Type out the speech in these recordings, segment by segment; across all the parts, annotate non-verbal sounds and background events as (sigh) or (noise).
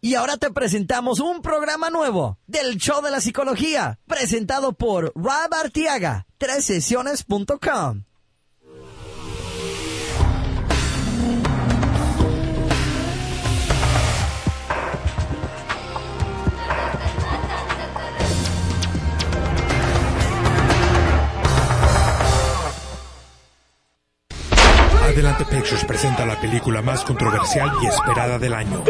Y ahora te presentamos un programa nuevo del Show de la Psicología, presentado por Rob Artiaga, sesiones.com. Adelante Pictures presenta la película más controversial y esperada del año.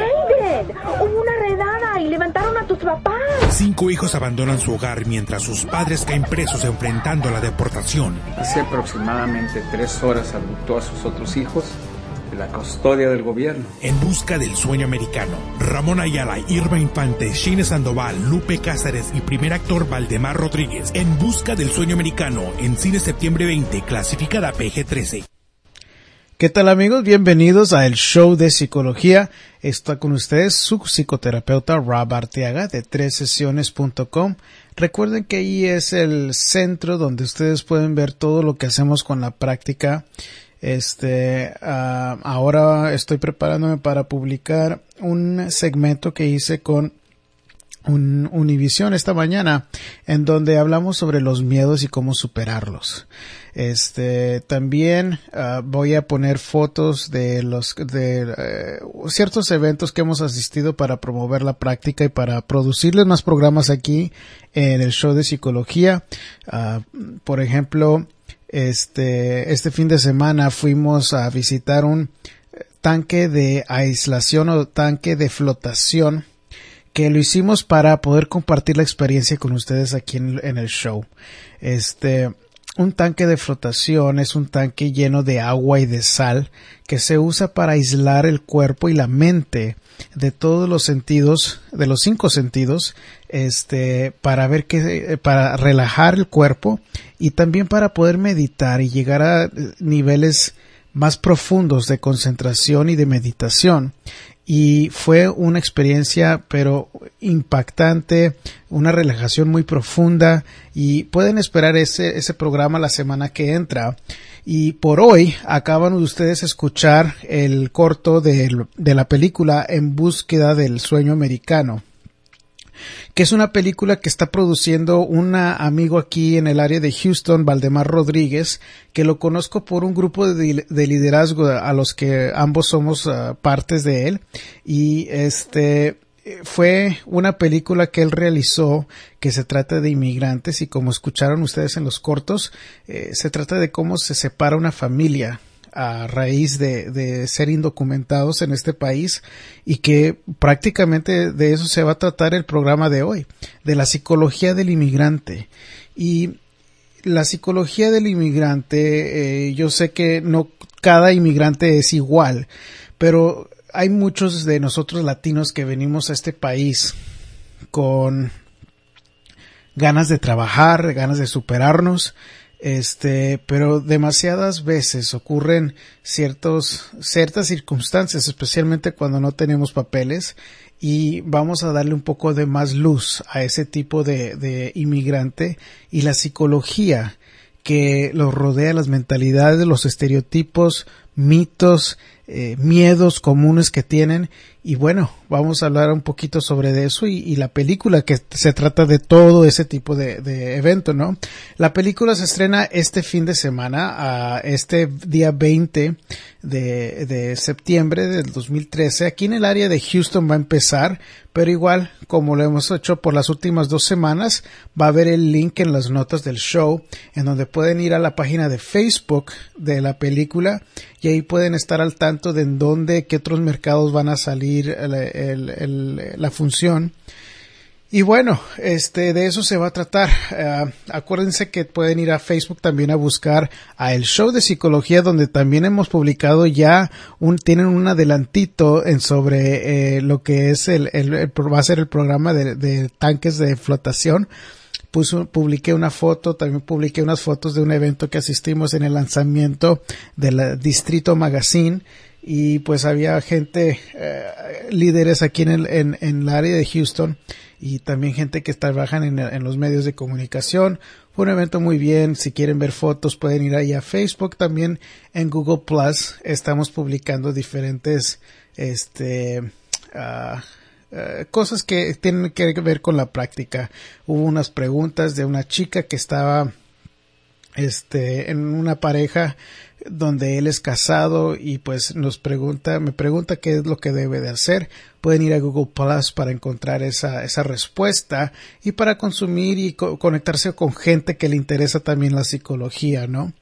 Hubo una redada y levantaron a tus papás. Cinco hijos abandonan su hogar mientras sus padres caen presos enfrentando la deportación. Hace aproximadamente tres horas adoptó a sus otros hijos de la custodia del gobierno. En busca del sueño americano. Ramón Ayala, Irma Infante, Shine Sandoval, Lupe Cázares y primer actor Valdemar Rodríguez. En busca del sueño americano en cine septiembre 20, clasificada PG-13. ¿Qué tal amigos? Bienvenidos a el show de psicología. Está con ustedes su psicoterapeuta Rob Arteaga de sesiones.com. Recuerden que ahí es el centro donde ustedes pueden ver todo lo que hacemos con la práctica. Este, uh, ahora estoy preparándome para publicar un segmento que hice con un Univision esta mañana en donde hablamos sobre los miedos y cómo superarlos. Este también uh, voy a poner fotos de los de uh, ciertos eventos que hemos asistido para promover la práctica y para producirles más programas aquí en el show de psicología. Uh, por ejemplo, este este fin de semana fuimos a visitar un tanque de aislación o tanque de flotación que lo hicimos para poder compartir la experiencia con ustedes aquí en, el show. Este, un tanque de flotación es un tanque lleno de agua y de sal que se usa para aislar el cuerpo y la mente de todos los sentidos, de los cinco sentidos, este, para ver que, para relajar el cuerpo y también para poder meditar y llegar a niveles más profundos de concentración y de meditación y fue una experiencia pero impactante, una relajación muy profunda y pueden esperar ese, ese programa la semana que entra. Y por hoy acaban ustedes escuchar el corto de, de la película En búsqueda del sueño americano que es una película que está produciendo un amigo aquí en el área de Houston, Valdemar Rodríguez, que lo conozco por un grupo de, de liderazgo a los que ambos somos uh, partes de él. Y este, fue una película que él realizó que se trata de inmigrantes y como escucharon ustedes en los cortos, eh, se trata de cómo se separa una familia a raíz de, ser indocumentados en este país y que prácticamente de eso se va a tratar el programa de hoy, de la psicología del inmigrante. Y la psicología del inmigrante, eh, yo sé que no cada inmigrante es igual, pero hay muchos de nosotros latinos que venimos a este país con ganas de trabajar, ganas de superarnos, este, pero demasiadas veces ocurren ciertos, ciertas circunstancias, especialmente cuando no tenemos papeles, y vamos a darle un poco de más luz a ese tipo de, de inmigrante y la psicología que los rodea, las mentalidades, los estereotipos, mitos, eh, miedos comunes que tienen y bueno, vamos a hablar un poquito sobre eso y, la película que se trata de todo ese tipo de, de, evento, ¿no? La película se estrena este fin de semana, a este día 20 de, de septiembre del 2013. Aquí en el área de Houston va a empezar, pero igual, como lo hemos hecho por las últimas dos semanas, va a haber el link en las notas del show, en donde pueden ir a la página de Facebook de la película y ahí pueden estar al tanto de en dónde, qué otros mercados van a salir la función. Y bueno, este, de eso se va a tratar. Uh, acuérdense que pueden ir a Facebook también a buscar a el show de psicología donde también hemos publicado ya un, tienen un adelantito en sobre eh, lo que es el, va a ser el programa de, de tanques de flotación. Puso, publiqué una foto, también publiqué unas fotos de un evento que asistimos en el lanzamiento del Distrito Magazine y pues había gente, eh, líderes aquí en el, en, el área de Houston y también gente que trabajan en, en, los medios de comunicación. Fue un evento muy bien. Si quieren ver fotos pueden ir ahí a Facebook. También en Google Plus estamos publicando diferentes, este, uh, cosas que tienen que ver con la práctica. Hubo unas preguntas de una chica que estaba este en una pareja donde él es casado y pues nos pregunta, me pregunta qué es lo que debe de hacer. Pueden ir a Google Plus para encontrar esa, esa respuesta y para consumir y conectarse con gente que le interesa también la psicología, ¿no?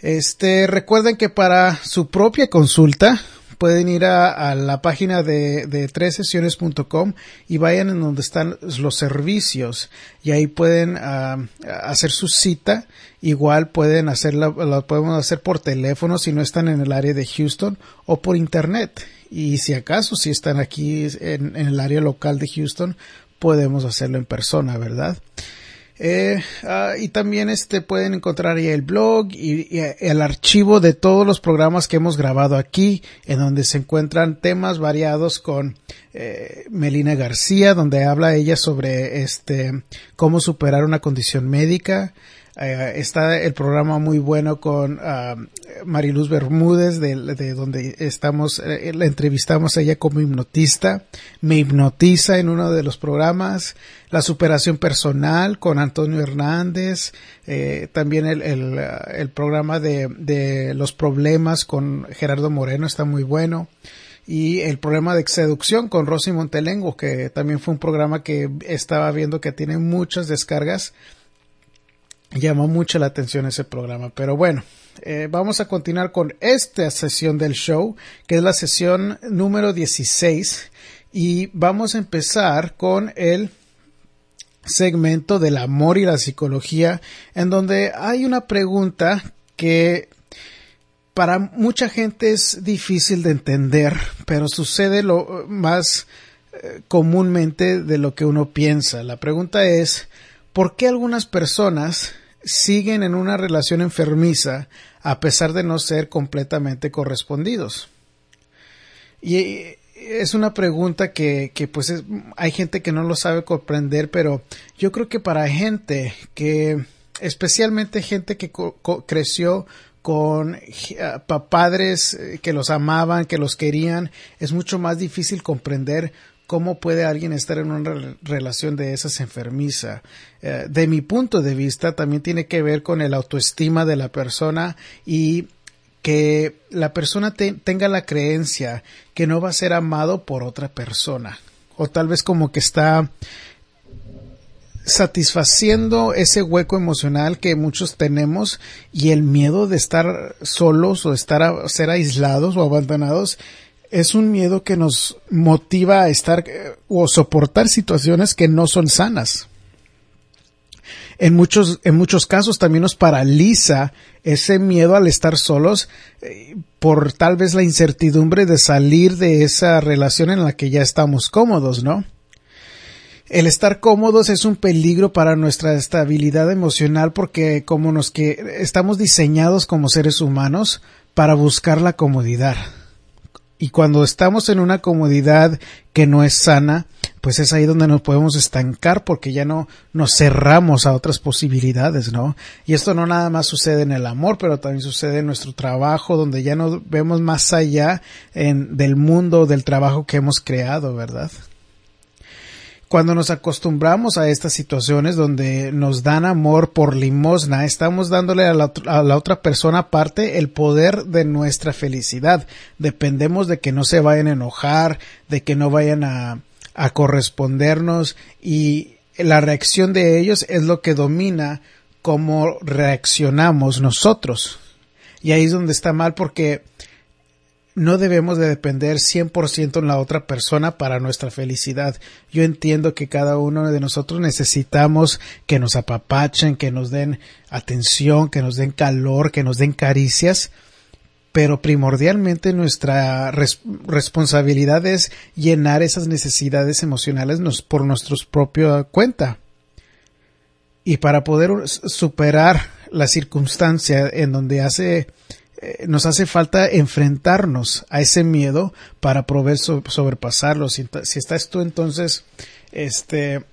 Este, recuerden que para su propia consulta pueden ir a, la página de, de tres sesiones.com y vayan en donde están los servicios y ahí pueden ah, hacer su cita. Igual pueden hacerla, la podemos hacer por teléfono si no están en el área de Houston o por internet. Y si acaso, si están aquí en, en el área local de Houston, podemos hacerlo en persona, ¿verdad? Eh, ah, y también este pueden encontrar el blog y, el archivo de todos los programas que hemos grabado aquí, en donde se encuentran temas variados con eh, Melina García, donde habla ella sobre este cómo superar una condición médica. Eh, está el programa muy bueno con uh, Mariluz Bermúdez, de, donde estamos, eh, la entrevistamos a ella como hipnotista. Me hipnotiza en uno de los programas. La superación personal con Antonio Hernández. Eh, también el, el, programa de, de los problemas con Gerardo Moreno está muy bueno y el programa de seducción con Rosy Montelengo, que también fue un programa que estaba viendo que tiene muchas descargas llamó mucho la atención ese programa. Pero bueno, eh, vamos a continuar con esta sesión del show, que es la sesión número 16. Y vamos a empezar con el segmento del amor y la psicología, en donde hay una pregunta que para mucha gente es difícil de entender, pero sucede lo más eh, comúnmente de lo que uno piensa. La pregunta es, ¿por qué algunas personas siguen en una relación enfermiza a pesar de no ser completamente correspondidos? Y es una pregunta que, pues hay gente que no lo sabe comprender, pero yo creo que para gente que, especialmente gente que creció con padres eh, que los amaban, que los querían, es mucho más difícil comprender cómo puede alguien estar en una relación de esas enfermiza. Eh, de mi punto de vista, también tiene que ver con el autoestima de la persona y que la persona tenga la creencia que no va a ser amado por otra persona. O tal vez como que está satisfaciendo ese hueco emocional que muchos tenemos y el miedo de estar solos o estar ser aislados o abandonados es un miedo que nos motiva a estar eh, o soportar situaciones que no son sanas. En muchos, en muchos casos también nos paraliza ese miedo al estar solos eh, por tal vez la incertidumbre de salir de esa relación en la que ya estamos cómodos, ¿no? El estar cómodos es un peligro para nuestra estabilidad emocional porque como nos que estamos diseñados como seres humanos para buscar la comodidad y cuando estamos en una comodidad que no es sana, pues es ahí donde nos podemos estancar porque ya no nos cerramos a otras posibilidades, ¿no? Y esto no nada más sucede en el amor, pero también sucede en nuestro trabajo, donde ya no vemos más allá en, del mundo, del trabajo que hemos creado, ¿verdad? Cuando nos acostumbramos a estas situaciones donde nos dan amor por limosna, estamos dándole a la, otra persona aparte el poder de nuestra felicidad. Dependemos de que no se vayan a enojar, de que no vayan a, a correspondernos y la reacción de ellos es lo que domina cómo reaccionamos nosotros. Y ahí es donde está mal porque no debemos de depender 100% en la otra persona para nuestra felicidad. Yo entiendo que cada uno de nosotros necesitamos que nos apapachen, que nos den atención, que nos den calor, que nos den caricias, pero primordialmente nuestra responsabilidad es llenar esas necesidades emocionales por nuestra propia cuenta. Y para poder superar la circunstancia en donde hace eh, nos hace falta enfrentarnos a ese miedo para poder sobrepasarlo. Si, estás tú entonces, este,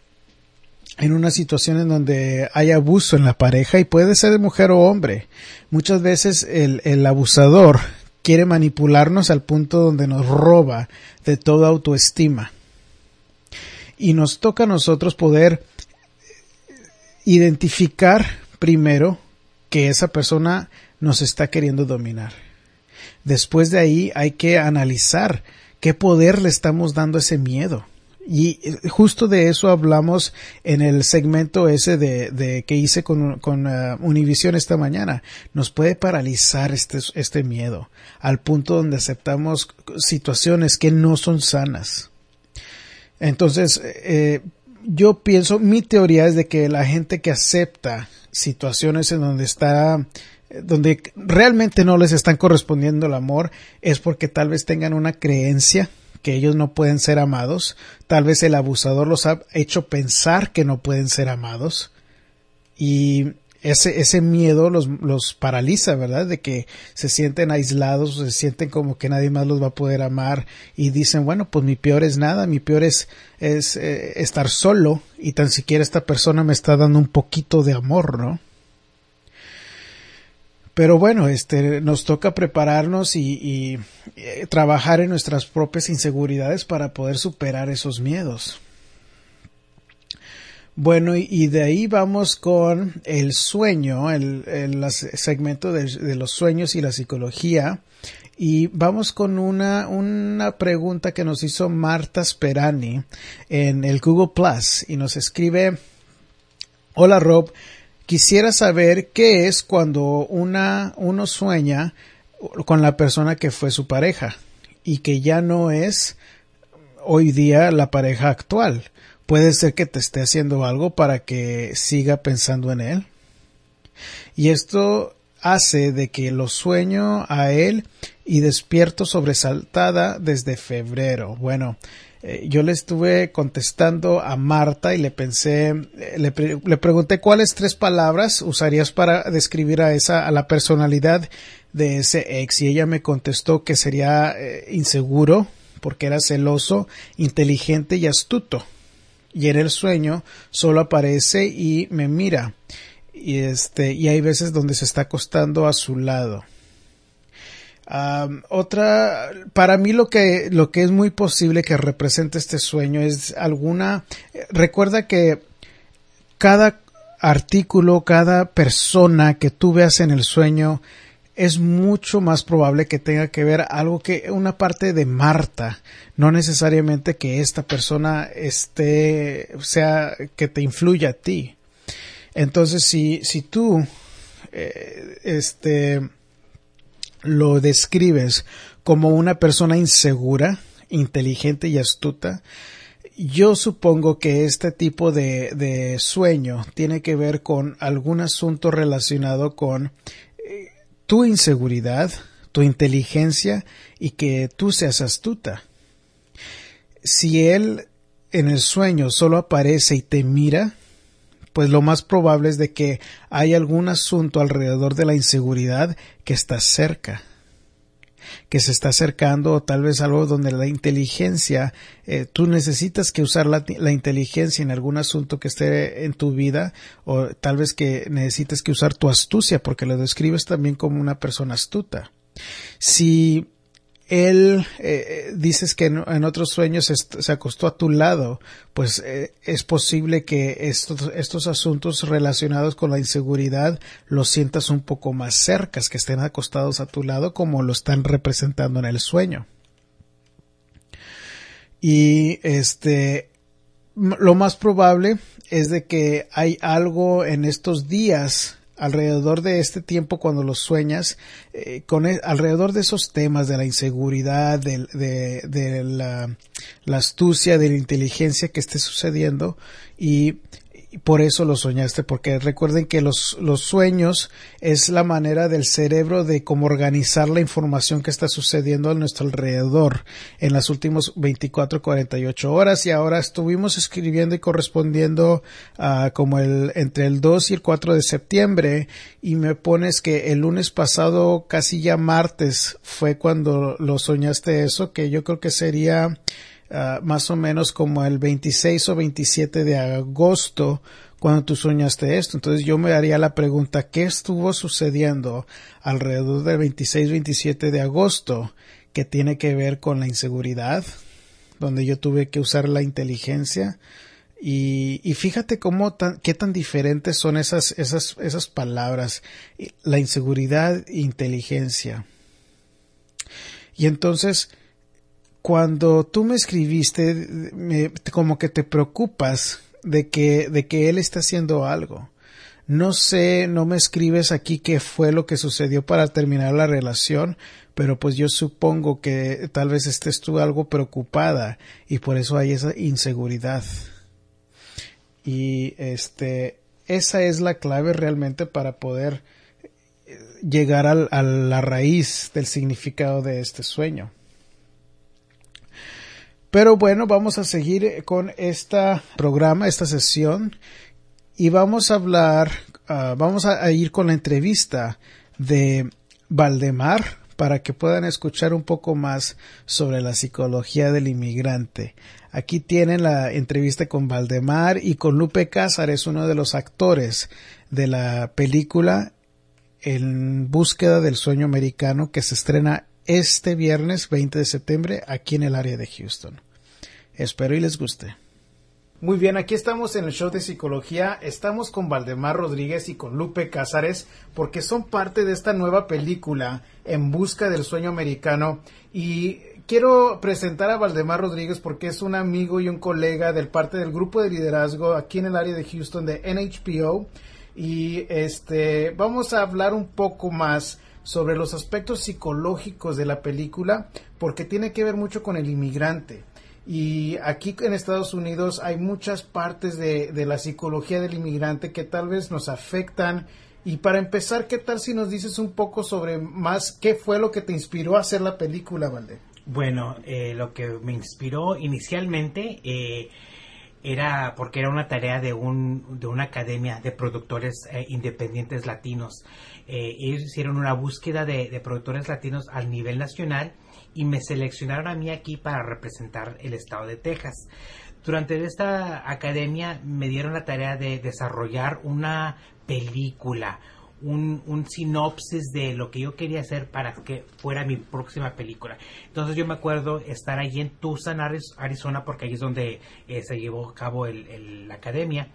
en una situación en donde hay abuso en la pareja y puede ser de mujer o hombre, muchas veces el, el abusador quiere manipularnos al punto donde nos roba de toda autoestima. y nos toca a nosotros poder identificar primero que esa persona nos está queriendo dominar. Después de ahí hay que analizar qué poder le estamos dando a ese miedo. Y justo de eso hablamos en el segmento ese de, que hice con, uh, Univision esta mañana. Nos puede paralizar este, este miedo al punto donde aceptamos situaciones que no son sanas. Entonces, eh, yo pienso, mi teoría es de que la gente que acepta situaciones en donde está donde realmente no les están correspondiendo el amor es porque tal vez tengan una creencia que ellos no pueden ser amados, tal vez el abusador los ha hecho pensar que no pueden ser amados y ese, ese miedo los, los paraliza, ¿verdad? De que se sienten aislados, se sienten como que nadie más los va a poder amar y dicen, bueno, pues mi peor es nada, mi peor es, es eh, estar solo y tan siquiera esta persona me está dando un poquito de amor, ¿no? Pero bueno, este, nos toca prepararnos y, eh, trabajar en nuestras propias inseguridades para poder superar esos miedos. Bueno, y, de ahí vamos con el sueño, el, el segmento de, de, los sueños y la psicología. Y vamos con una, una pregunta que nos hizo Marta Sperani en el Google Plus y nos escribe, Hola Rob, quisiera saber qué es cuando una, uno sueña con la persona que fue su pareja y que ya no es hoy día la pareja actual puede ser que te esté haciendo algo para que siga pensando en él. Y esto hace de que lo sueño a él y despierto sobresaltada desde febrero. Bueno, eh, yo le estuve contestando a Marta y le pensé, eh, le, le, pregunté cuáles tres palabras usarías para describir a esa, a la personalidad de ese ex y ella me contestó que sería eh, inseguro porque era celoso, inteligente y astuto. Y en el sueño solo aparece y me mira. Y este y hay veces donde se está acostando a su lado otra para mí lo que lo que es muy posible que represente este sueño es alguna recuerda que cada artículo cada persona que tú veas en el sueño es mucho más probable que tenga que ver algo que una parte de Marta, no necesariamente que esta persona esté, sea, que te influya a ti. Entonces, si, si tú, eh, este, lo describes como una persona insegura, inteligente y astuta, yo supongo que este tipo de, de sueño tiene que ver con algún asunto relacionado con tu inseguridad, tu inteligencia y que tú seas astuta. Si él en el sueño solo aparece y te mira, pues lo más probable es de que hay algún asunto alrededor de la inseguridad que está cerca que se está acercando o tal vez algo donde la inteligencia, eh, tú necesitas que usar la, la, inteligencia en algún asunto que esté en tu vida o tal vez que necesites que usar tu astucia porque lo describes también como una persona astuta. Si él eh, dices que en, en, otros sueños se acostó a tu lado, pues eh, es posible que estos, estos asuntos relacionados con la inseguridad los sientas un poco más cercas, que estén acostados a tu lado como lo están representando en el sueño. Y este, lo más probable es de que hay algo en estos días alrededor de este tiempo cuando los sueñas, eh, con e, alrededor de esos temas de la inseguridad, de, la, la, astucia, de la inteligencia que esté sucediendo y por eso lo soñaste, porque recuerden que los, los sueños es la manera del cerebro de cómo organizar la información que está sucediendo a nuestro alrededor en las últimas 24, 48 horas. Y ahora estuvimos escribiendo y correspondiendo uh, como el, entre el 2 y el 4 de septiembre. Y me pones que el lunes pasado, casi ya martes, fue cuando lo soñaste eso, que yo creo que sería uh, más o menos como el 26 o 27 de agosto cuando tú soñaste esto. Entonces yo me haría la pregunta, ¿qué estuvo sucediendo alrededor del 26-27 de agosto que tiene que ver con la inseguridad, donde yo tuve que usar la inteligencia. Y, y fíjate cómo tan, qué tan diferentes son esas, esas, esas palabras. La inseguridad inteligencia. Y entonces, cuando tú me escribiste, me, como que te preocupas de que, de que él está haciendo algo. No sé, no me escribes aquí qué fue lo que sucedió para terminar la relación, pero pues yo supongo que tal vez estés tú algo preocupada y por eso hay esa inseguridad. Y este, esa es la clave realmente para poder eh, llegar al, a la raíz del significado de este sueño. Pero bueno, vamos a seguir con este programa, esta sesión y vamos a hablar, uh, vamos a, ir con la entrevista de Valdemar para que puedan escuchar un poco más sobre la psicología del inmigrante. Aquí tienen la entrevista con Valdemar y con Lupe Cázares, uno de los actores de la película En búsqueda del sueño americano que se estrena este viernes 20 de septiembre aquí en el área de Houston. Espero y les guste. Muy bien, aquí estamos en el show de psicología. Estamos con Valdemar Rodríguez y con Lupe Cázares porque son parte de esta nueva película En Busca del Sueño Americano. Y quiero presentar a Valdemar Rodríguez porque es un amigo y un colega del parte del grupo de liderazgo aquí en el área de Houston de NHPO. Y este, vamos a hablar un poco más sobre los aspectos psicológicos de la película porque tiene que ver mucho con el inmigrante. Y aquí en Estados Unidos hay muchas partes de, la psicología del inmigrante que tal vez nos afectan. Y para empezar, ¿qué tal si nos dices un poco sobre más qué fue lo que te inspiró a hacer la película, Valde? Bueno, eh, lo que me inspiró inicialmente eh, era porque era una tarea de, un, de una academia de productores eh, independientes latinos. ellos hicieron una búsqueda de, de productores latinos al nivel nacional y me seleccionaron a mí aquí para representar el estado de Texas. Durante esta academia me dieron la tarea de desarrollar una película, un, un, sinopsis de lo que yo quería hacer para que fuera mi próxima película. Entonces yo me acuerdo estar allí en Tucson, Arizona, porque ahí es donde eh, se llevó a cabo el, la academia,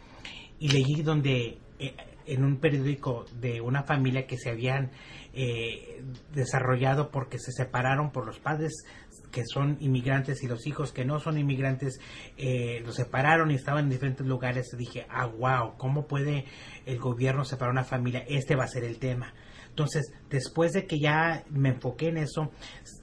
y leí donde eh, en un periódico de una familia que se habían eh, desarrollado porque se separaron por los padres que son inmigrantes y los hijos que no son inmigrantes eh, los separaron y estaban en diferentes lugares. Dije, ah, wow, ¿cómo puede el gobierno separar una familia? Este va a ser el tema. Entonces, después de que ya me enfoqué en eso,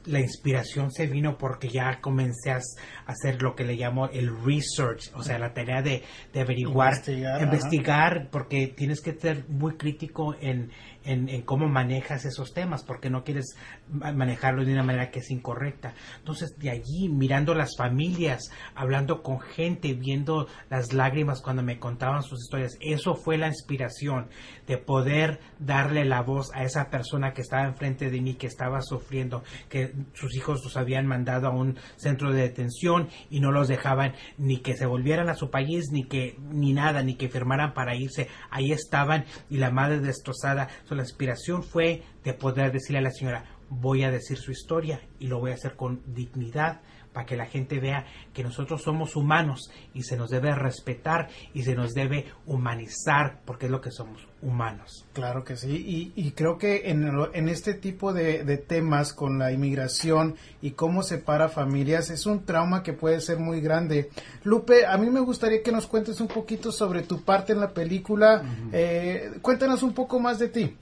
la inspiración se vino porque ya comencé a hacer lo que le llamo el research, o sea, la tarea de, averiguar, investigar, investigar porque tienes que ser muy crítico en, en, cómo manejas esos temas, porque no quieres manejarlo de una manera que es incorrecta. Entonces, de allí, mirando las familias, hablando con gente, viendo las lágrimas cuando me contaban sus historias, eso fue la inspiración de poder darle la voz a esa persona que estaba enfrente de mí, que estaba sufriendo, que sus hijos los habían mandado a un centro de detención y no los dejaban ni que se volvieran a su país, ni que, ni nada, ni que firmaran para irse. Ahí estaban y la madre destrozada la inspiración fue de poder decirle a la señora, voy a decir su historia y lo voy a hacer con dignidad para que la gente vea que nosotros somos humanos y se nos debe respetar y se nos debe humanizar porque es lo que somos, humanos. Claro que sí, y, creo que en, en este tipo de, de, temas con la inmigración y cómo separa familias es un trauma que puede ser muy grande. Lupe, a mí me gustaría que nos cuentes un poquito sobre tu parte en la película. Eh, cuéntanos un poco más de ti.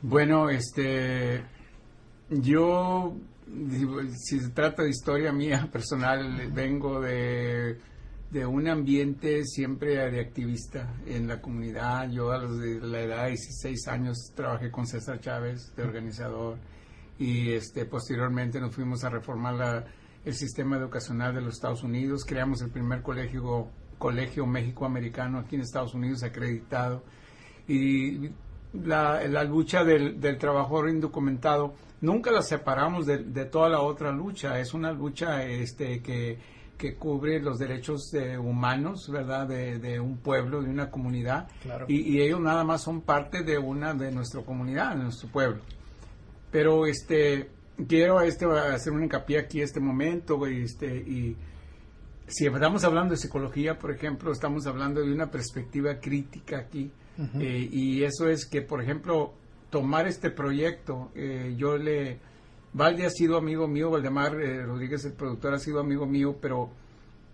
Bueno, este, yo, si se trata de historia mía (laughs) personal, vengo de, de un ambiente siempre de activista en la comunidad. Yo a los de la edad de 16 años trabajé con César Chávez de organizador y este, posteriormente nos fuimos a reformar la, el sistema educacional de los Estados Unidos. Creamos el primer colegio, colegio México-Americano aquí en Estados Unidos acreditado y la, la lucha del, del, trabajador indocumentado nunca la separamos de, de, toda la otra lucha. Es una lucha este, que, que cubre los derechos de humanos, ¿verdad? De, de, un pueblo, de una comunidad. Y, y, ellos nada más son parte de una de nuestra comunidad, de nuestro pueblo. Pero este quiero este hacer un hincapié aquí este momento este y si estamos hablando de psicología, por ejemplo, estamos hablando de una perspectiva crítica aquí. Eh, y eso es que, por ejemplo, tomar este proyecto, eh, yo le... Valde ha sido amigo mío, Valdemar eh, Rodríguez, el productor, ha sido amigo mío, pero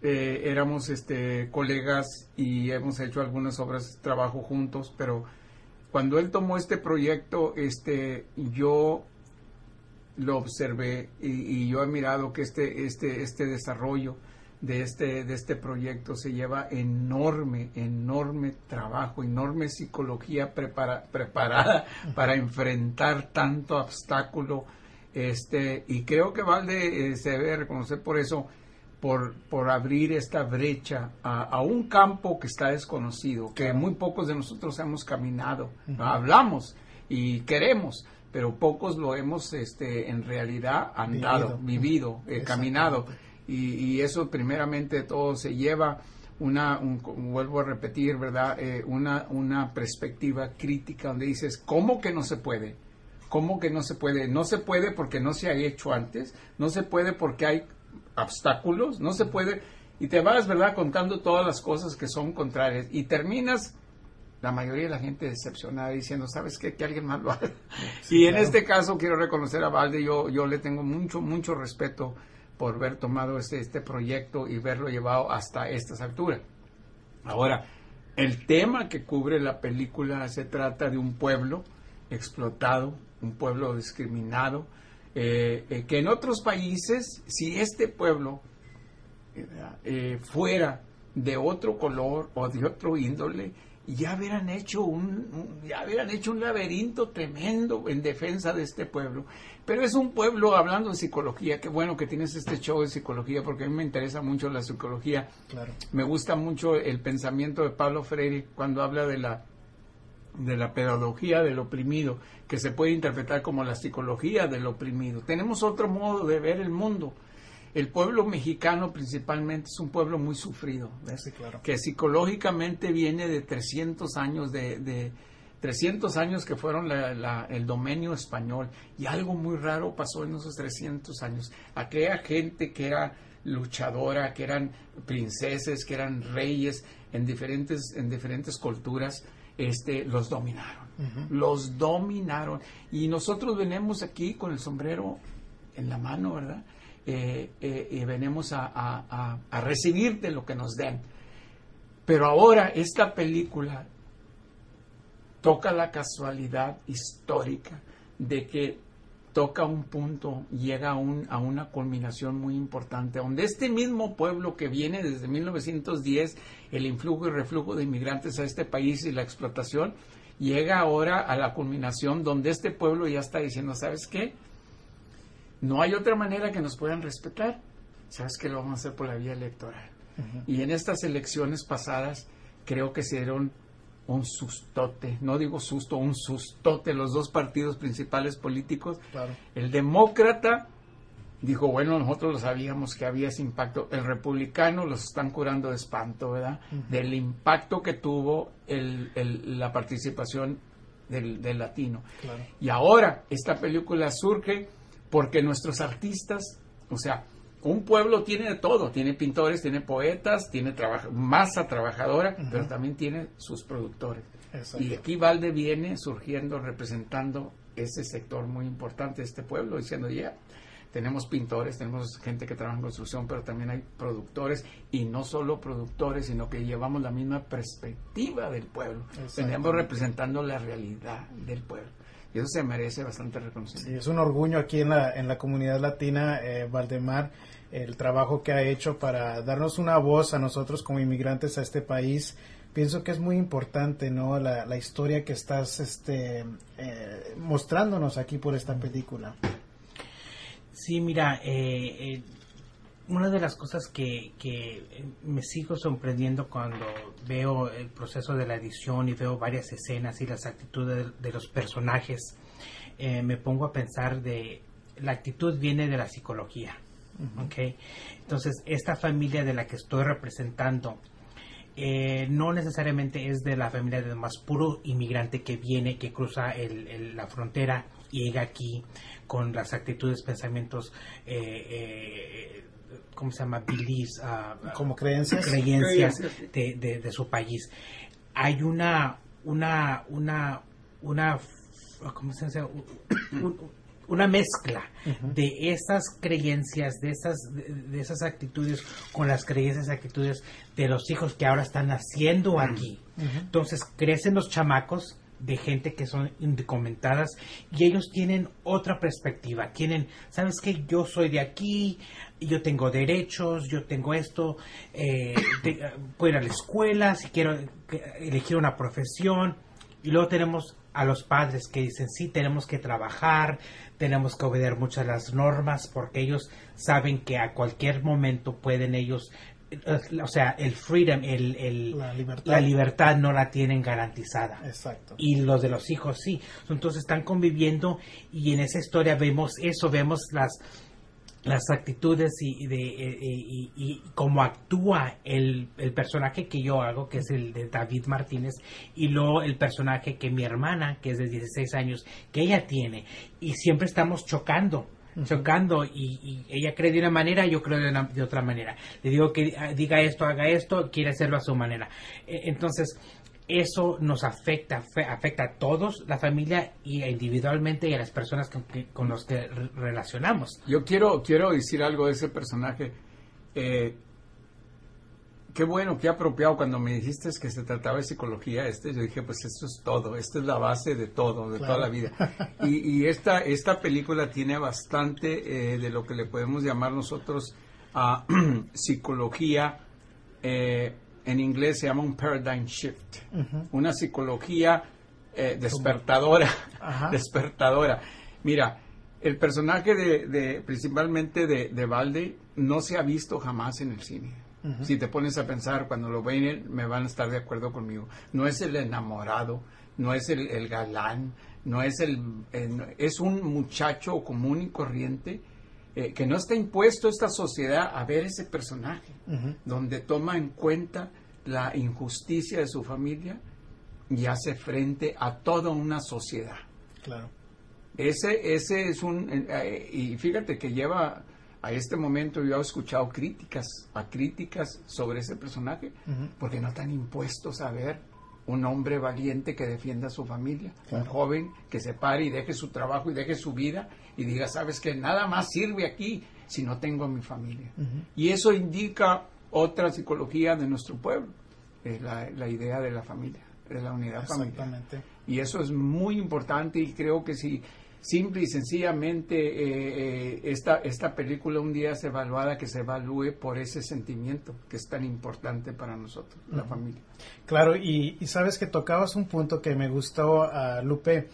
éramos este, colegas y hemos hecho algunas obras de trabajo juntos, pero cuando él tomó este proyecto, este, yo lo observé y, y, yo he mirado que este, este, este desarrollo de este, de este proyecto se lleva enorme, enorme trabajo, enorme psicología preparada para enfrentar tanto obstáculo. Este, y creo que Valde eh, se debe reconocer por eso, por, por abrir esta brecha a, un campo que está desconocido, que muy pocos de nosotros hemos caminado, hablamos y queremos, pero pocos lo hemos este, en realidad andado, vivido, eh, caminado y, eso primeramente todo se lleva una, vuelvo a repetir, ¿verdad? Eh, una, una perspectiva crítica donde dices, ¿cómo que no se puede? ¿Cómo que no se puede? No se puede porque no se ha hecho antes, no se puede porque hay obstáculos, no se puede, y te vas, ¿verdad?, contando todas las cosas que son contrarias, y terminas la mayoría de la gente decepcionada diciendo, ¿sabes qué? Que alguien más lo haga. y en este caso quiero reconocer a Valde, yo, yo le tengo mucho, mucho respeto por haber tomado este, este proyecto y verlo llevado hasta estas alturas. Ahora, el tema que cubre la película se trata de un pueblo explotado, un pueblo discriminado, eh, eh, que en otros países, si este pueblo eh, fuera de otro color o de otro índole, ya hubieran hecho un, ya hubieran hecho un laberinto tremendo en defensa de este pueblo. Pero es un pueblo hablando de psicología, qué bueno que tienes este show de psicología porque a mí me interesa mucho la psicología. Claro. Me gusta mucho el pensamiento de Pablo Freire cuando habla de la de la pedagogía del oprimido, que se puede interpretar como la psicología del oprimido. Tenemos otro modo de ver el mundo el pueblo mexicano principalmente es un pueblo muy sufrido, que psicológicamente viene de 300 años de, de 300 años que fueron el dominio español y algo muy raro pasó en esos 300 años. Aquella gente que era luchadora, que eran princeses, que eran reyes en diferentes, en diferentes culturas, este, los dominaron. Los dominaron. Y nosotros venimos aquí con el sombrero en la mano, ¿verdad? Eh, eh, venimos a, a, a, recibir de lo que nos den. Pero ahora esta película toca la casualidad histórica de que toca un punto, llega a, un, a una culminación muy importante, donde este mismo pueblo que viene desde 1910, el influjo y reflujo de inmigrantes a este país y la explotación, llega ahora a la culminación donde este pueblo ya está diciendo, ¿sabes qué? No hay otra manera que nos puedan respetar. ¿Sabes que lo vamos a hacer por la vía electoral? Y en estas elecciones pasadas creo que se dieron un sustote, no digo susto, un sustote los dos partidos principales políticos. El demócrata dijo, bueno, nosotros lo sabíamos que había ese impacto. El republicano los están curando de espanto, ¿verdad? Del impacto que tuvo el, la participación del, latino. Y ahora esta película surge porque nuestros artistas, o sea, un pueblo tiene de todo, tiene pintores, tiene poetas, tiene masa trabajadora, pero también tiene sus productores. Y aquí Valde viene surgiendo, representando ese sector muy importante de este pueblo, diciendo, ya, tenemos pintores, tenemos gente que trabaja en construcción, pero también hay productores, y no solo productores, sino que llevamos la misma perspectiva del pueblo. Tenemos representando la realidad del pueblo. Y eso se merece bastante reconocimiento. Sí, es un orgullo aquí en la, en la comunidad latina, eh, Valdemar, el trabajo que ha hecho para darnos una voz a nosotros como inmigrantes a este país. Pienso que es muy importante, ¿no? La, la historia que estás este, eh, mostrándonos aquí por esta película. Sí, mira, eh, una de las cosas que, me sigo sorprendiendo cuando veo el proceso de la edición y veo varias escenas y las actitudes de, los personajes, eh, me pongo a pensar de la actitud viene de la psicología. Entonces, esta familia de la que estoy representando eh, no necesariamente es de la familia del más puro inmigrante que viene, que cruza la frontera y llega aquí con las actitudes, pensamientos eh, ¿cómo se llama? Beliefs, ah, Como creencias. creencias Creencias. de, de- de su país. Hay una, una, una, una, ¿cómo se dice? Un- una mezcla de esas creencias, de esas, de, de esas actitudes con las creencias y actitudes de los hijos que ahora están naciendo aquí. Entonces crecen los chamacos de gente que son indocumentadas y ellos tienen otra perspectiva. Tienen, ¿sabes qué? Yo soy de aquí, yo tengo derechos, yo tengo esto, eh, (coughs) puedo ir a la escuela si quiero que- elegir una profesión. Y luego tenemos a los padres que dicen, sí, tenemos que trabajar, tenemos que obedecer muchas las normas porque ellos saben que a cualquier momento pueden ellos, o sea, el freedom, el, el- La libertad. la libertad no la tienen garantizada Exacto. y los de los hijos sí. Entonces están conviviendo y en esa historia vemos eso, vemos las las actitudes y, de, eh, y, y- y cómo actúa el, el personaje que yo hago, que es el de David Martínez, y luego el personaje que mi hermana, que es de 16 años, que ella tiene. Y siempre estamos chocando, chocando, y, y ella cree de una manera, yo creo de, una- de otra manera. Le digo que ah, diga esto, haga esto, quiere hacerlo a su manera. Eh, Entonces, eso nos afecta, fe- afecta a todos, la familia y individualmente y a las personas con, que- con los que re- relacionamos. Yo quiero, quiero decir algo de ese personaje. Eh, qué bueno, qué apropiado cuando me dijiste que se trataba de psicología. Este, yo dije, pues esto es todo, esta es la base de todo, de toda la vida. (laughs) Y, y esta, esta película tiene bastante eh, de lo que le podemos llamar nosotros a (clears throat) psicología. eh, en inglés se llama un paradigm shift, una psicología eh, despertadora, (laughs) despertadora. Mira, el personaje de, de- principalmente de, de Valde no se ha visto jamás en el cine. Si te pones a pensar, cuando lo ven, me van a estar de acuerdo conmigo. No es el enamorado, no es el, el galán, no es el, eh, es un muchacho común y corriente eh, que no está impuesto a esta sociedad a ver ese personaje, donde toma en cuenta la injusticia de su familia y hace frente a toda una sociedad. Claro. Ese, ese es un... eh, y fíjate que lleva a este momento yo he escuchado críticas, a críticas sobre ese personaje, porque no están impuestos a ver un hombre valiente que defienda a su familia, un joven que se pare y deje su trabajo y deje su vida y diga, sabes que nada más sirve aquí si no tengo a mi familia. Y eso indica otra psicología de nuestro pueblo, eh, la, la idea de la familia, de la unidad familiar. Y eso es muy importante y creo que si simple y sencillamente eh, eh, esta, esta película un día es evaluada, que se evalúe por ese sentimiento que es tan importante para nosotros, la familia. Claro, y, y sabes que tocabas un punto que me gustó, a Lupe. Eh,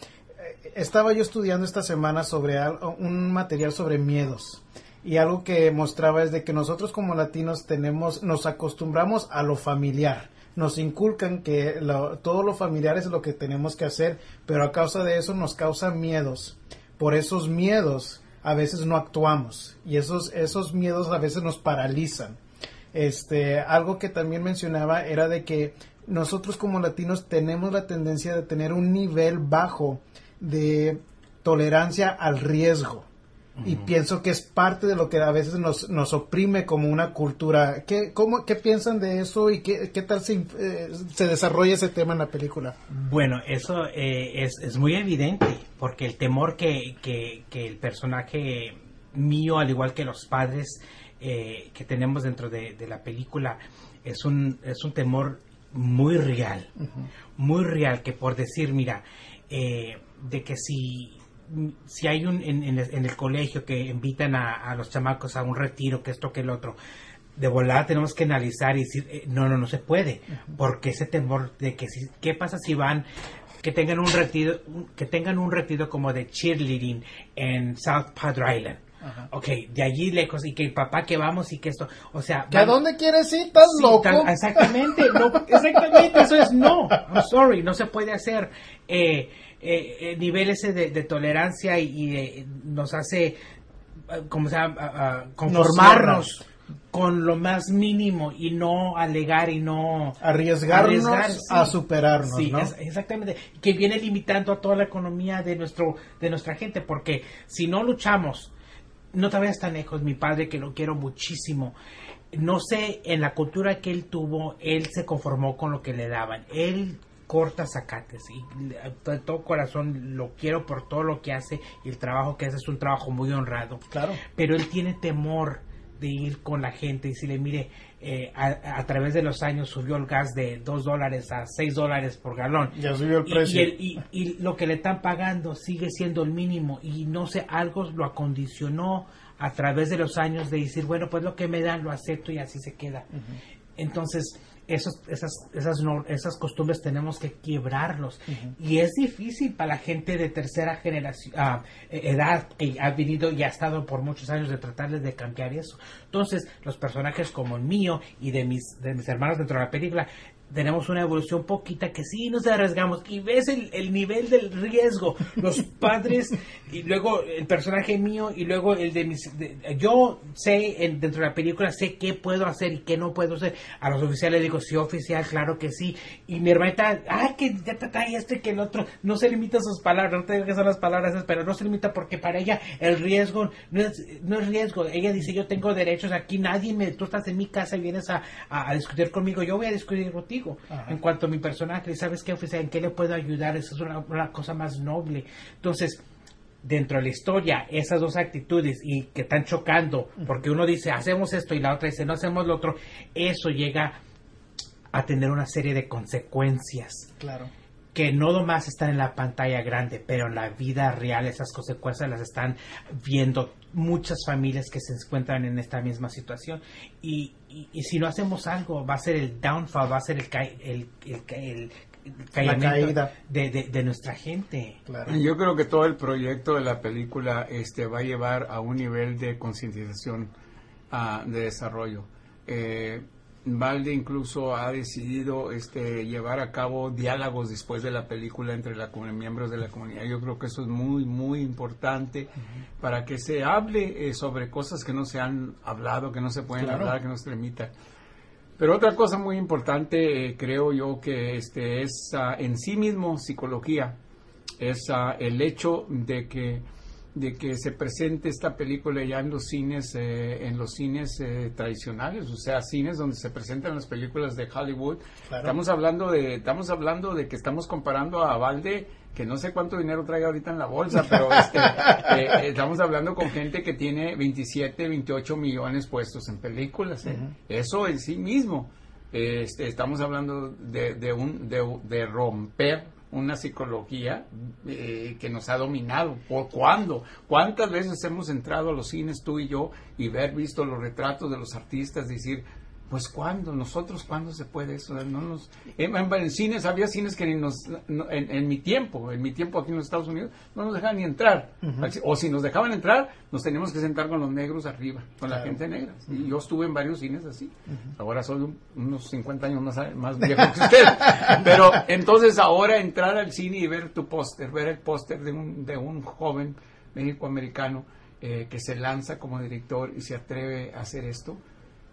Estaba yo estudiando esta semana sobre un material sobre miedos. Y algo que mostraba es de que nosotros como latinos tenemos, nos acostumbramos a lo familiar. Nos inculcan que lo- todo lo familiar es lo que tenemos que hacer, pero a causa de eso nos causa miedos. Por esos miedos a veces no actuamos y esos, esos miedos a veces nos paralizan. Este, algo que también mencionaba era de que nosotros como latinos tenemos la tendencia de tener un nivel bajo de tolerancia al riesgo. Y pienso que es parte de lo que a veces nos, nos oprime como una cultura. ¿Qué, cómo, qué piensan de eso y qué, qué tal se, eh, se desarrolla ese tema en la película? Bueno, eso eh, es, es muy evidente, porque el temor que, que, que el personaje mío, al igual que los padres eh, que tenemos dentro de, de la película, es un, es un temor muy real, muy real, que por decir, mira, eh, de que si si hay un en, en el, en el colegio que invitan a, a los chamacos a un retiro, que esto, que el otro, de volada tenemos que analizar y decir, eh, no, no, no se puede, porque ese temor de que si, ¿qué pasa si van que tengan un retiro, que tengan un retiro como de cheerleading en South Padre Island? Ok, de allí lejos y que el papá que vamos y que esto, o sea, ¿Que a dónde quieres ir? ¿Estás Sí, loco? tan- exactamente, no, exactamente, eso es no. I'm sorry, no se puede hacer. Eh, eh, eh, nivel ese de, de tolerancia y, y de- nos hace, eh, como se llama, Ah, ah, conformarnos con lo más mínimo y no alegar y no Arriesgarnos arriesgar, sí. a superarnos, Sí, ¿no? es- exactamente. Que viene limitando a toda la economía de nuestro de nuestra gente, porque si no luchamos no te vayas tan lejos, mi padre, que lo quiero muchísimo. No sé, en la cultura que él tuvo, él se conformó con lo que le daban. Él corta zacates y de todo corazón lo quiero por todo lo que hace y el trabajo que hace es un trabajo muy honrado. Claro. Pero él tiene temor de ir con la gente y decirle, mire, eh, a, a, través de los años subió el gas de 2 dólares a 6 dólares por galón. Ya subió el precio. Y, y, el, y, y, lo que le están pagando sigue siendo el mínimo y no sé, algo lo acondicionó a través de los años de decir, bueno, pues lo que me dan lo acepto y así se queda. Uh -huh. Entonces, esos, esas, esas, no, esas costumbres tenemos que quebrarlos. Uh -huh. Y es difícil para la gente de tercera generación, uh, edad, que ha venido y ha estado por muchos años de tratarles de cambiar eso. Entonces, los personajes como el mío y de mis, de mis hermanos dentro de la película, tenemos una evolución poquita que sí nos arriesgamos. Y ves el, el nivel del riesgo los (laughs) padres y luego el personaje mío y luego el de mis de, yo sé en, dentro de la película sé qué puedo hacer y qué no puedo hacer. A los oficiales les digo sí oficial claro que sí y mi hermanita ah que ya trae este que el otro no se limita a sus palabras no te que son las palabras pero no se limita porque para ella el riesgo no es, no es riesgo. Ella dice yo tengo derechos aquí nadie me tú estás en mi casa y vienes a, a, a discutir conmigo yo voy a discutir contigo Ajá. en cuanto a mi personaje. ¿Sabes qué, oficial? ¿En qué le puedo ayudar? Esa es una, una, cosa más noble. Entonces, dentro de la historia, esas dos actitudes y que están chocando, porque uno dice, hacemos esto y la otra dice, no hacemos lo otro, eso llega a tener una serie de consecuencias. Claro que no nomás están en la pantalla grande, pero en la vida real esas consecuencias las están viendo muchas familias que se encuentran en esta misma situación. Y, y, y si no hacemos algo, va a ser el downfall, va a ser el, el, el, el caída de, de, de, nuestra gente. Claro. Yo creo que todo el proyecto de la película este, va a llevar a un nivel de concientización uh, de desarrollo. Eh, Valde incluso ha decidido este, llevar a cabo diálogos después de la película entre la, miembros de la comunidad. Yo creo que eso es muy, muy importante uh -huh. para que se hable eh, sobre cosas que no se han hablado, que no se pueden claro. hablar, que no se permita. Pero otra cosa muy importante, eh, creo yo, que este, es uh, en sí mismo psicología, es uh, el hecho de que de que se presente esta película ya en los cines eh, en los cines eh, tradicionales o sea cines donde se presentan las películas de Hollywood claro. estamos hablando de estamos hablando de que estamos comparando a Valde que no sé cuánto dinero trae ahorita en la bolsa pero este, (laughs) eh, estamos hablando con gente que tiene 27 28 millones puestos en películas uh -huh. eso en sí mismo este, estamos hablando de, de un de, de romper una psicología eh, que nos ha dominado. ¿Por cuándo? ¿Cuántas veces hemos entrado a los cines tú y yo y ver visto los retratos de los artistas, decir, pues cuándo, nosotros cuándo se puede eso, no nos en, en, en cines había cines que ni nos no, en, en, mi tiempo, en mi tiempo aquí en los Estados Unidos no nos dejaban ni entrar, uh -huh. o si nos dejaban entrar, nos teníamos que sentar con los negros arriba, con claro. la gente negra. Uh -huh. Y yo estuve en varios cines así. Uh -huh. Ahora soy un, unos 50 años más, más viejo que usted. (laughs) Pero entonces ahora entrar al cine y ver tu póster, ver el póster de un, de un joven mexicoamericano eh, que se lanza como director y se atreve a hacer esto,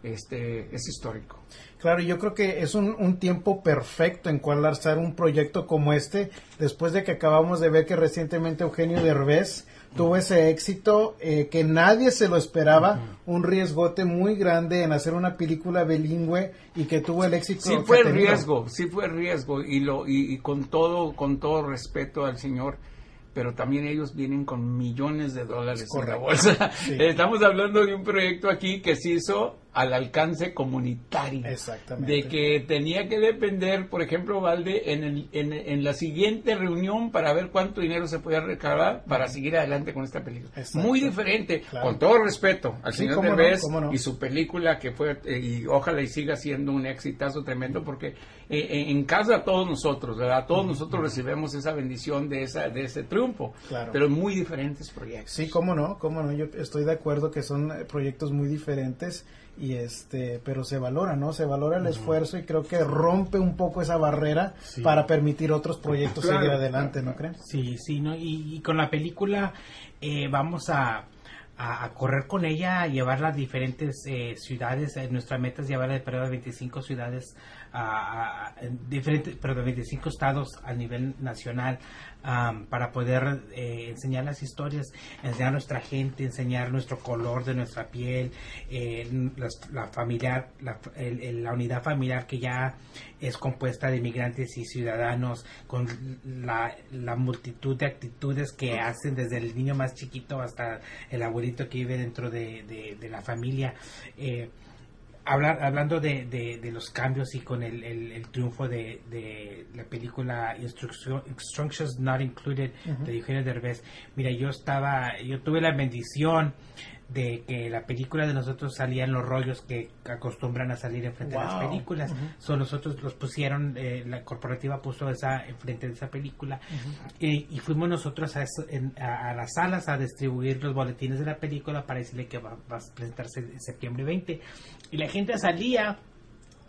este, es histórico. Claro, yo creo que es un, un, tiempo perfecto en cual lanzar un proyecto como este, después de que acabamos de ver que recientemente Eugenio Derbez tuvo ese éxito eh, que nadie se lo esperaba, uh -huh. un riesgote muy grande en hacer una película bilingüe y que tuvo el éxito. Sí fue riesgo, sí fue riesgo y lo y, y con todo con todo respeto al señor pero también ellos vienen con millones de dólares en la bolsa. Sí. (laughs) Estamos hablando de un proyecto aquí que se hizo al alcance comunitario. Exactamente. De que tenía que depender, por ejemplo, Valde, en, el, en, en, la siguiente reunión para ver cuánto dinero se podía recabar para seguir adelante con esta película. Muy diferente, claro. con todo respeto al sí, señor Derbez no, no. y su película que fue, eh, y ojalá y siga siendo un exitazo tremendo, porque eh, en casa todos nosotros, ¿verdad? Todos uh -huh. nosotros recibimos esa bendición de, esa, de ese triunfo, claro. pero muy diferentes proyectos. Sí, cómo no, cómo no, yo estoy de acuerdo que son eh, proyectos muy diferentes y este pero se valora no se valora el uh -huh. esfuerzo y creo que rompe un poco esa barrera sí. para permitir otros proyectos claro, seguir adelante no creen sí sí no y, y con la película eh, vamos a a, correr con ella, a llevarla a diferentes eh, ciudades. Nuestra meta es llevarla de periodo a 25 ciudades, a, diferentes, pero de 25 estados a nivel nacional para poder eh, enseñar las historias, enseñar a nuestra gente, enseñar nuestro color de nuestra piel, eh, la, familiar, la, la, unidad familiar que ya es compuesta de migrantes y ciudadanos, con la, la multitud de actitudes que hacen desde el niño más chiquito hasta el abuelito que vive dentro de, de, la familia. Eh, hablar, hablando de, de, los cambios y con el, el, triunfo de, de, la película Instructions Not Included de Eugenio Derbez, mira, yo estaba, yo tuve la bendición de que la película de nosotros salía en los rollos que acostumbran a salir enfrente de las películas. son nosotros los pusieron, eh, la corporativa puso esa enfrente de esa película y fuimos nosotros a, a, las salas a distribuir los boletines de la película para decirle que va, a presentarse en septiembre 20. Y la gente salía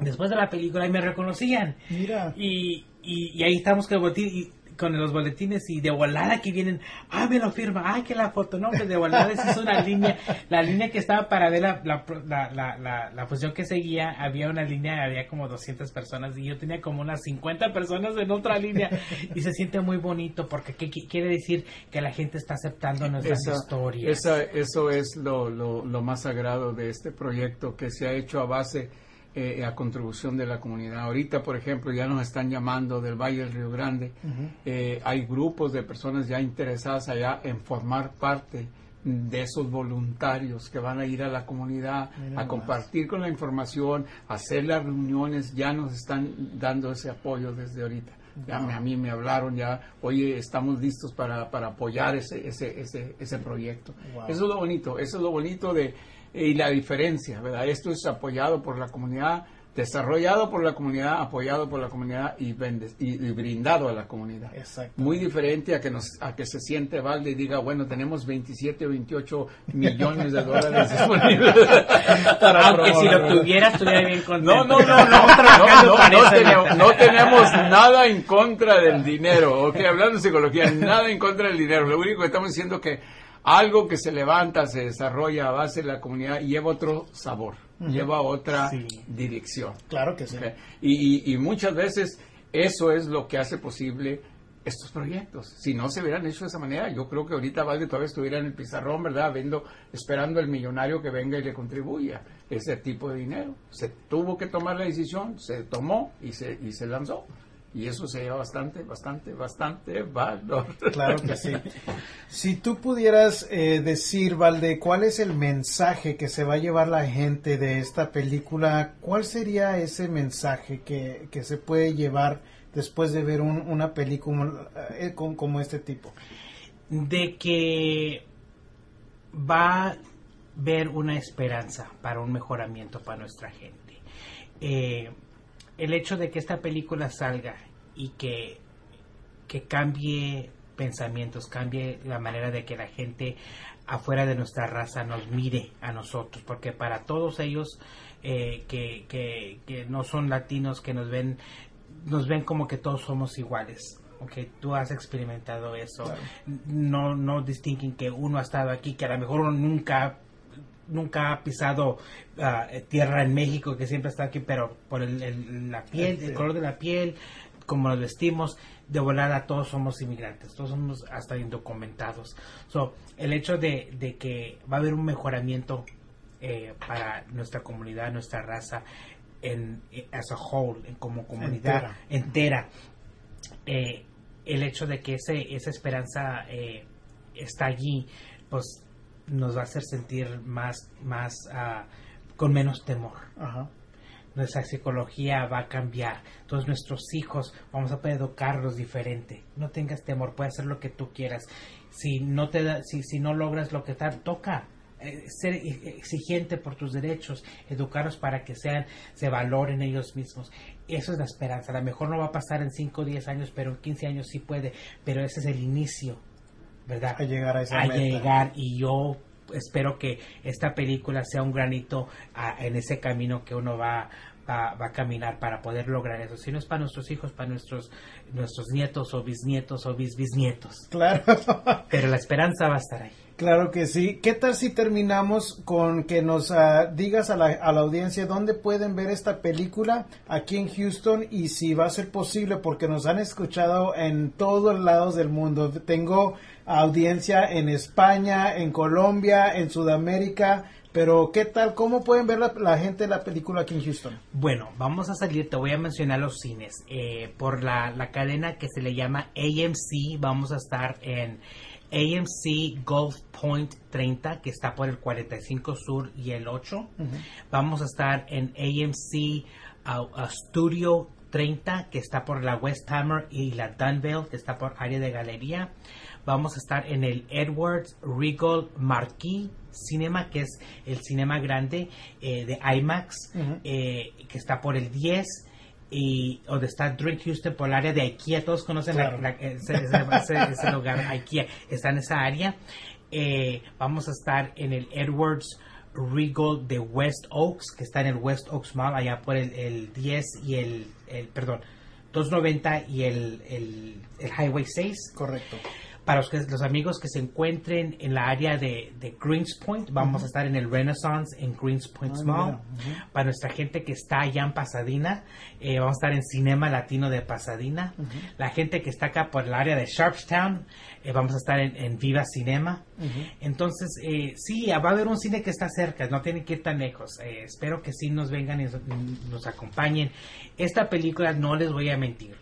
después de la película y me reconocían. Mira. Y, y, ahí estamos con el boletín con los boletines y de volada que vienen, ah, me lo firma, ah, que la foto, no, de volada se hizo una línea, la línea que estaba para ver la, la, la, la, función que seguía, había una línea, había como 200 personas y yo tenía como unas 50 personas en otra línea y se siente muy bonito porque ¿qué, quiere decir que la gente está aceptando nuestras historias. eso es lo, lo, lo más sagrado de este proyecto que se ha hecho a base eh, a contribución de la comunidad. Ahorita, por ejemplo, ya nos están llamando del Valle del Río Grande. Eh, hay grupos de personas ya interesadas allá en formar parte de esos voluntarios que van a ir a la comunidad a compartir con la información, hacer las reuniones, ya nos están dando ese apoyo desde ahorita. Ya a mí me hablaron ya, oye, estamos listos para, para apoyar ese, ese, ese, ese proyecto. Eso es lo bonito, eso es lo bonito de, y la diferencia, ¿verdad? Esto es apoyado por la comunidad, desarrollado por la comunidad, apoyado por la comunidad y, y, brindado a la comunidad. Muy diferente a que nos a que se siente Valde y diga, bueno, tenemos 27 o 28 millones de dólares (laughs) disponibles. Aunque si lo tuviera estuviera bien contento. No, no, no, (laughs) no, no, tenemos, nada en contra del dinero, ok, hablando de psicología, nada en contra del dinero. Lo único que estamos diciendo que algo que se levanta, se desarrolla a base de la comunidad, lleva otro sabor, lleva otra dirección. Claro que sí. Y, muchas veces eso es lo que hace posible estos proyectos. Si no se hubieran hecho de esa manera, yo creo que ahorita Valde todavía estuviera en el pizarrón, ¿verdad? Viendo, esperando el millonario que venga y le contribuya ese tipo de dinero. Se tuvo que tomar la decisión, se tomó y se, y se lanzó y eso se lleva bastante, bastante, bastante valor. Claro que sí. (laughs) Si tú pudieras eh, decir, Valde, cuál es el mensaje que se va a llevar la gente de esta película, ¿cuál sería ese mensaje que, que se puede llevar después de ver una película eh, como, este tipo? De que va a ver una esperanza para un mejoramiento para nuestra gente. Eh, el hecho de que esta película salga y que, que cambie pensamientos, cambie la manera de que la gente afuera de nuestra raza nos mire a nosotros, porque para todos ellos eh, que, que, no son latinos, que nos ven, nos ven como que todos somos iguales. Okay, tú has experimentado eso. No, no distinguen que uno ha estado aquí, que a lo mejor uno nunca nunca ha pisado ah, tierra en México, que siempre está aquí, pero por el, la piel, el color de la piel, como nos vestimos, de volada todos somos inmigrantes, todos somos hasta indocumentados. So, el hecho de, que va a haber un mejoramiento eh, para nuestra comunidad, nuestra raza, en as a whole, en como comunidad entera, eh, el hecho de que ese, esa esperanza eh, está allí, pues nos va a hacer sentir más, más uh, con menos temor. Nuestra psicología va a cambiar. Todos nuestros hijos vamos a poder educarlos diferente. No tengas temor, puedes hacer lo que tú quieras. Si no te da, si, si no logras lo que te toca, eh, ser exigente por tus derechos, educarlos para que sean, se valoren ellos mismos. Eso es la esperanza. A lo mejor no va a pasar en 5 o 10 años, pero en 15 años sí puede. Pero ese es el inicio ¿verdad? A llegar a esa a llegar y yo espero que esta película sea un granito en ese camino que uno va va, va a caminar para poder lograr eso. Si no es para nuestros hijos, para nuestros, nuestros nietos o bisnietos o bisbisnietos. Claro. (laughs) Pero la esperanza va a estar ahí. Claro que sí. ¿Qué tal si terminamos con que nos ah, digas a la, a la audiencia dónde pueden ver esta película aquí en Houston y si va a ser posible porque nos han escuchado en todos lados del mundo. Tengo audiencia en España, en Colombia, en Sudamérica. Pero, ¿qué tal? ¿Cómo pueden ver la, la gente la película aquí en Houston? Bueno, vamos a salir, te voy a mencionar los cines. Eh, por la, la cadena que se le llama AMC, vamos a estar en AMC Gulf Point 30, que está por el 45 Sur y el 8. Vamos a estar en AMC uh, uh, Studio 30, que está por la West Hammer y la Dunville, que está por área de galería. Vamos a estar en el Edwards Regal Marquis Cinema, que es el cinema grande eh, de IMAX, eh, que está por el 10 y donde está Drink Houston por el área de IKEA, todos conocen la- Claro. la- ese, ese- ese lugar, IKEA, está en esa área. Eh, vamos a estar en el Edwards Regal de West Oaks, que está en el West Oaks Mall, allá por el, el 10 y el, el, perdón, 290 y el, el, el Highway 6 Correcto. Para los, que- los amigos que se encuentren en la área de, de Greens Point, vamos a estar en el Renaissance en Greens Point Ah, Mall. Para nuestra gente que está allá en Pasadena, eh, vamos a estar en Cinema Latino de Pasadena. La gente que está acá por el área de Sharpstown, eh, vamos a estar en, en Viva Cinema. Entonces, eh, sí, va a haber un cine que está cerca, no tiene que ir tan lejos. Espero que sí nos vengan y nos acompañen. Esta película, no les voy a mentir,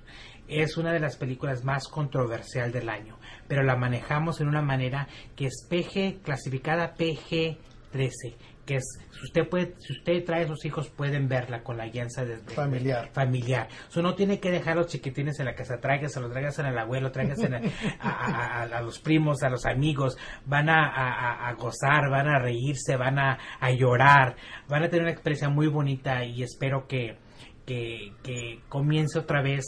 es una de las películas más controversial del año, pero la manejamos en una manera que es PG, clasificada PG-13, que es, si usted puede, si usted trae a sus hijos, pueden verla con la guianza de, de- Familiar. de- familiar. No tiene que dejar a los chiquitines en la casa, tráigaselo, tráigaselo al abuelo, tráigaselo a, a- a- a los primos, a los amigos, van a, gozar, van a reírse, van a, a llorar, van a tener una experiencia muy bonita y espero que, que, que comience otra vez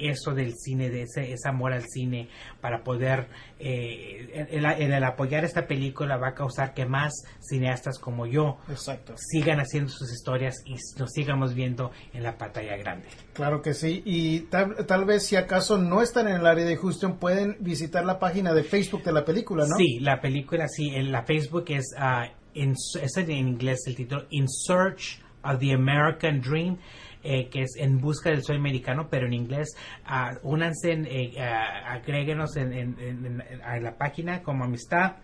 eso del cine, de ese, ese amor al cine, para poder, eh, el, el- el apoyar esta película va a causar que más cineastas como yo Exacto. sigan haciendo sus historias y nos sigamos viendo en la pantalla grande. Claro que sí. Y tal, tal vez si acaso no están en el área de Houston, pueden visitar la página de Facebook de la película, ¿no? Sí, la película, sí, en la Facebook es, ah, in- es en inglés el título, In Search of the American Dream, eh, que es En Busca del Sueño Americano, pero en inglés, ah, únanse, en, eh, ah, agréguenos en, en- en- en- a la página como amistad.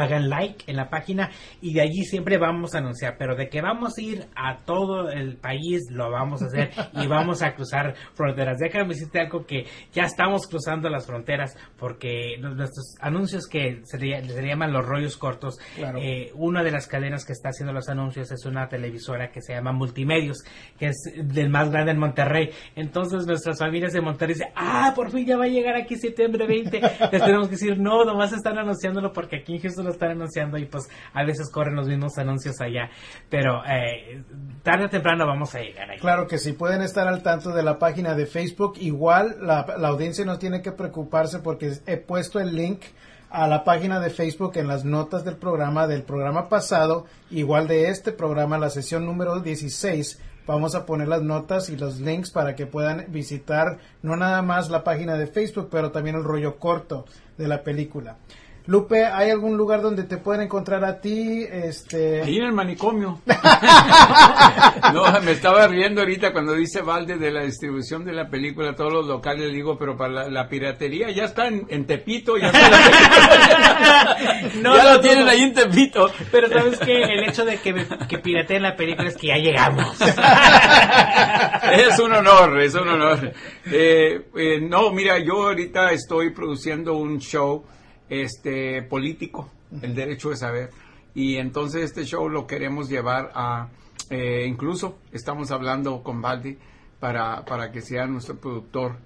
Hagan like en la página y de allí siempre vamos a anunciar, pero de que vamos a ir a todo el país, lo vamos a hacer (laughs) y vamos a cruzar fronteras. Déjame decirte algo que ya estamos cruzando las fronteras porque nuestros anuncios que se le, se le llaman los rollos cortos, Claro. eh, una de las cadenas que está haciendo los anuncios es una televisora que se llama Multimedios, que es del más grande en Monterrey. Entonces nuestras familias de Monterrey dicen, ah, por fin ya va a llegar aquí septiembre 20. (laughs) Les tenemos que decir, no, nomás están anunciándolo porque aquí en Houston lo están anunciando y pues a veces corren los mismos anuncios allá. Pero eh, tarde o temprano vamos a llegar ahí. Claro que sí, pueden estar al tanto de la página de Facebook. Igual la, la audiencia no tiene que preocuparse porque he puesto el link a la página de Facebook en las notas del programa, del programa pasado, igual de este programa, la sesión número 16. Vamos a poner las notas y los links para que puedan visitar no nada más la página de Facebook, pero también el rollo corto de la película. Lupe, ¿hay algún lugar donde te pueden encontrar a ti? Este... Ahí en el manicomio. (laughs) no, me estaba riendo ahorita cuando dice Valde de la distribución de la película, todos los locales, le digo, pero para la, la piratería ya está en, en Tepito, ya está (laughs) la- No, ya no, lo no, tienen no. ahí en Tepito. Pero sabes que el hecho de que, que pirateen la película es que ya llegamos. (laughs) es un honor, es un honor. Eh, eh, no, mira, yo ahorita estoy produciendo un show este político, el derecho de saber, y entonces este show lo queremos llevar a, eh, incluso estamos hablando con Valdi para, para que sea nuestro productor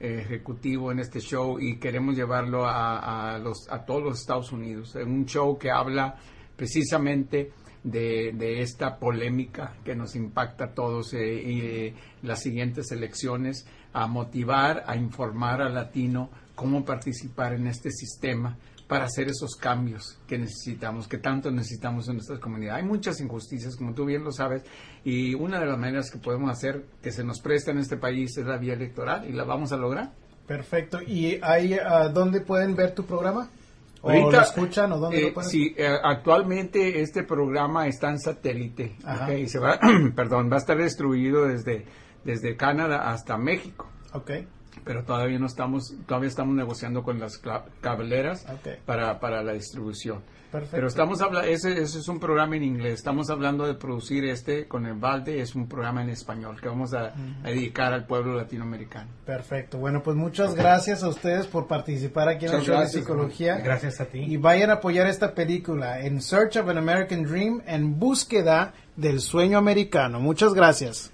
eh, ejecutivo en este show y queremos llevarlo a, a los, a todos los Estados Unidos, en un show que habla precisamente de, de esta polémica que nos impacta a todos eh, y eh, las siguientes elecciones, a motivar, a informar al latino cómo participar en este sistema para hacer esos cambios que necesitamos, que tanto necesitamos en nuestras comunidades. Hay muchas injusticias, como tú bien lo sabes, y una de las maneras que podemos hacer que se nos presta en este país es la vía electoral y la vamos a lograr. Perfecto. ¿Y ahí uh, dónde pueden ver tu programa? ¿O Ahorita, lo escuchan o dónde eh, lo pueden? Sí, eh, actualmente este programa está en satélite. Okay, se va, (clears throat) perdón, va a estar distribuido desde, desde Canadá hasta México. Okay pero todavía no estamos, todavía estamos negociando con las cableras para, para la distribución. Perfecto. Pero estamos hablando, ese, ese, es un programa en inglés, estamos hablando de producir este con el balde, es un programa en español que vamos a, a dedicar al pueblo latinoamericano. Perfecto, bueno pues muchas gracias a ustedes por participar aquí en el show de psicología. Gracias a ti. Y vayan a apoyar esta película, En Search of an American Dream, en búsqueda del sueño americano. Muchas gracias.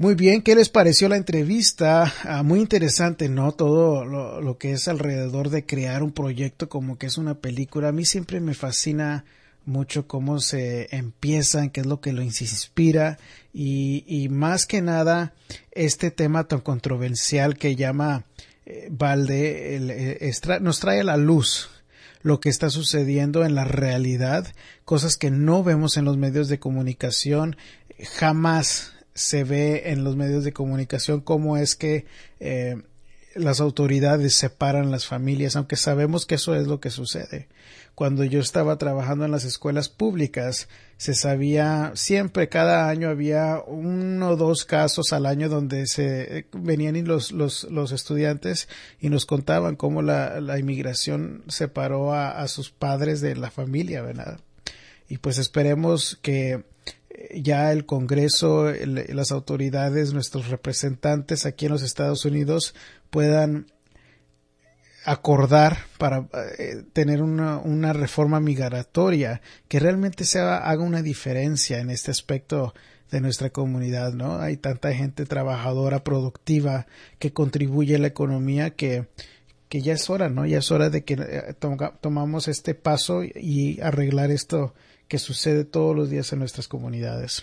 Muy bien, ¿qué les pareció la entrevista? Ah, muy interesante, ¿no? Todo lo, lo, que es alrededor de crear un proyecto como que es una película. A mí siempre me fascina mucho cómo se empiezan, qué es lo que lo inspira y, y más que nada este tema tan controversial que llama eh, Valde el, nos trae a la luz lo que está sucediendo en la realidad, cosas que no vemos en los medios de comunicación, jamás se ve en los medios de comunicación cómo es que eh, las autoridades separan las familias, aunque sabemos que eso es lo que sucede. Cuando yo estaba trabajando en las escuelas públicas, se sabía siempre, cada año había uno o dos casos al año donde se venían los, los, los estudiantes y nos contaban cómo la, la inmigración separó a, a sus padres de la familia, ¿verdad? Y pues esperemos que ya el Congreso, las autoridades, nuestros representantes aquí en los Estados Unidos puedan acordar para eh, tener una, una, reforma migratoria que realmente se haga una diferencia en este aspecto de nuestra comunidad, ¿no? Hay tanta gente trabajadora, productiva, que contribuye a la economía que, que ya es hora, ¿no? Ya es hora de que eh, tomamos este paso y arreglar esto que sucede todos los días en nuestras comunidades.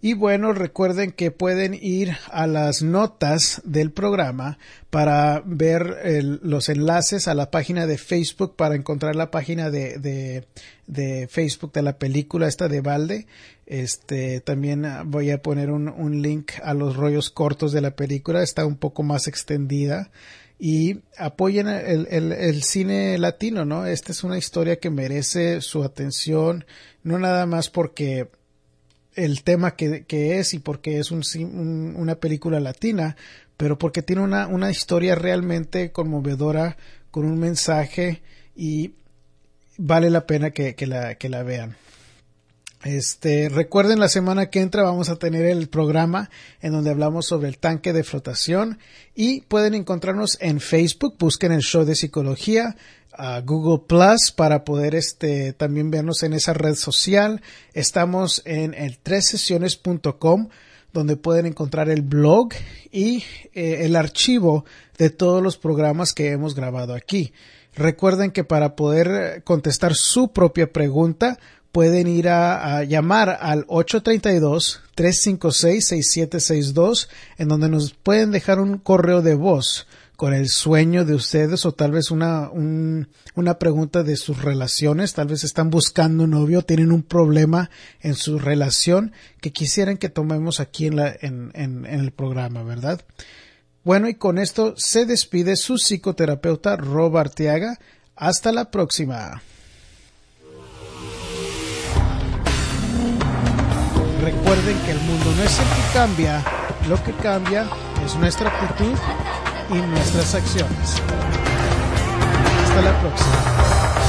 Y bueno, recuerden que pueden ir a las notas del programa para ver los enlaces a la página de Facebook, para encontrar la página de, de, de, Facebook de la película esta de Valde. Este, también voy a poner un, un link a los rollos cortos de la película, está un poco más extendida y apoyen el, el, el, cine latino, ¿no? Esta es una historia que merece su atención, no nada más porque el tema que, que es y porque es un, un, una película latina, pero porque tiene una, una historia realmente conmovedora, con un mensaje y vale la pena que, que, la, que la vean. Este, recuerden la semana que entra vamos a tener el programa en donde hablamos sobre el tanque de flotación y pueden encontrarnos en Facebook, busquen el show de psicología, a Google Plus para poder este también vernos en esa red social. Estamos en el sesiones.com donde pueden encontrar el blog y eh, el archivo de todos los programas que hemos grabado aquí. Recuerden que para poder contestar su propia pregunta pueden ir a, llamar al 832-356-6762 en donde nos pueden dejar un correo de voz con el sueño de ustedes o tal vez una, un, una pregunta de sus relaciones, tal vez están buscando un novio, tienen un problema en su relación que quisieran que tomemos aquí en, la, en, en, el programa, ¿verdad? Bueno, y con esto se despide su psicoterapeuta Robert Arteaga. Hasta la próxima. Recuerden que el mundo no es el que cambia, lo que cambia es nuestra actitud y nuestras acciones. Hasta la próxima.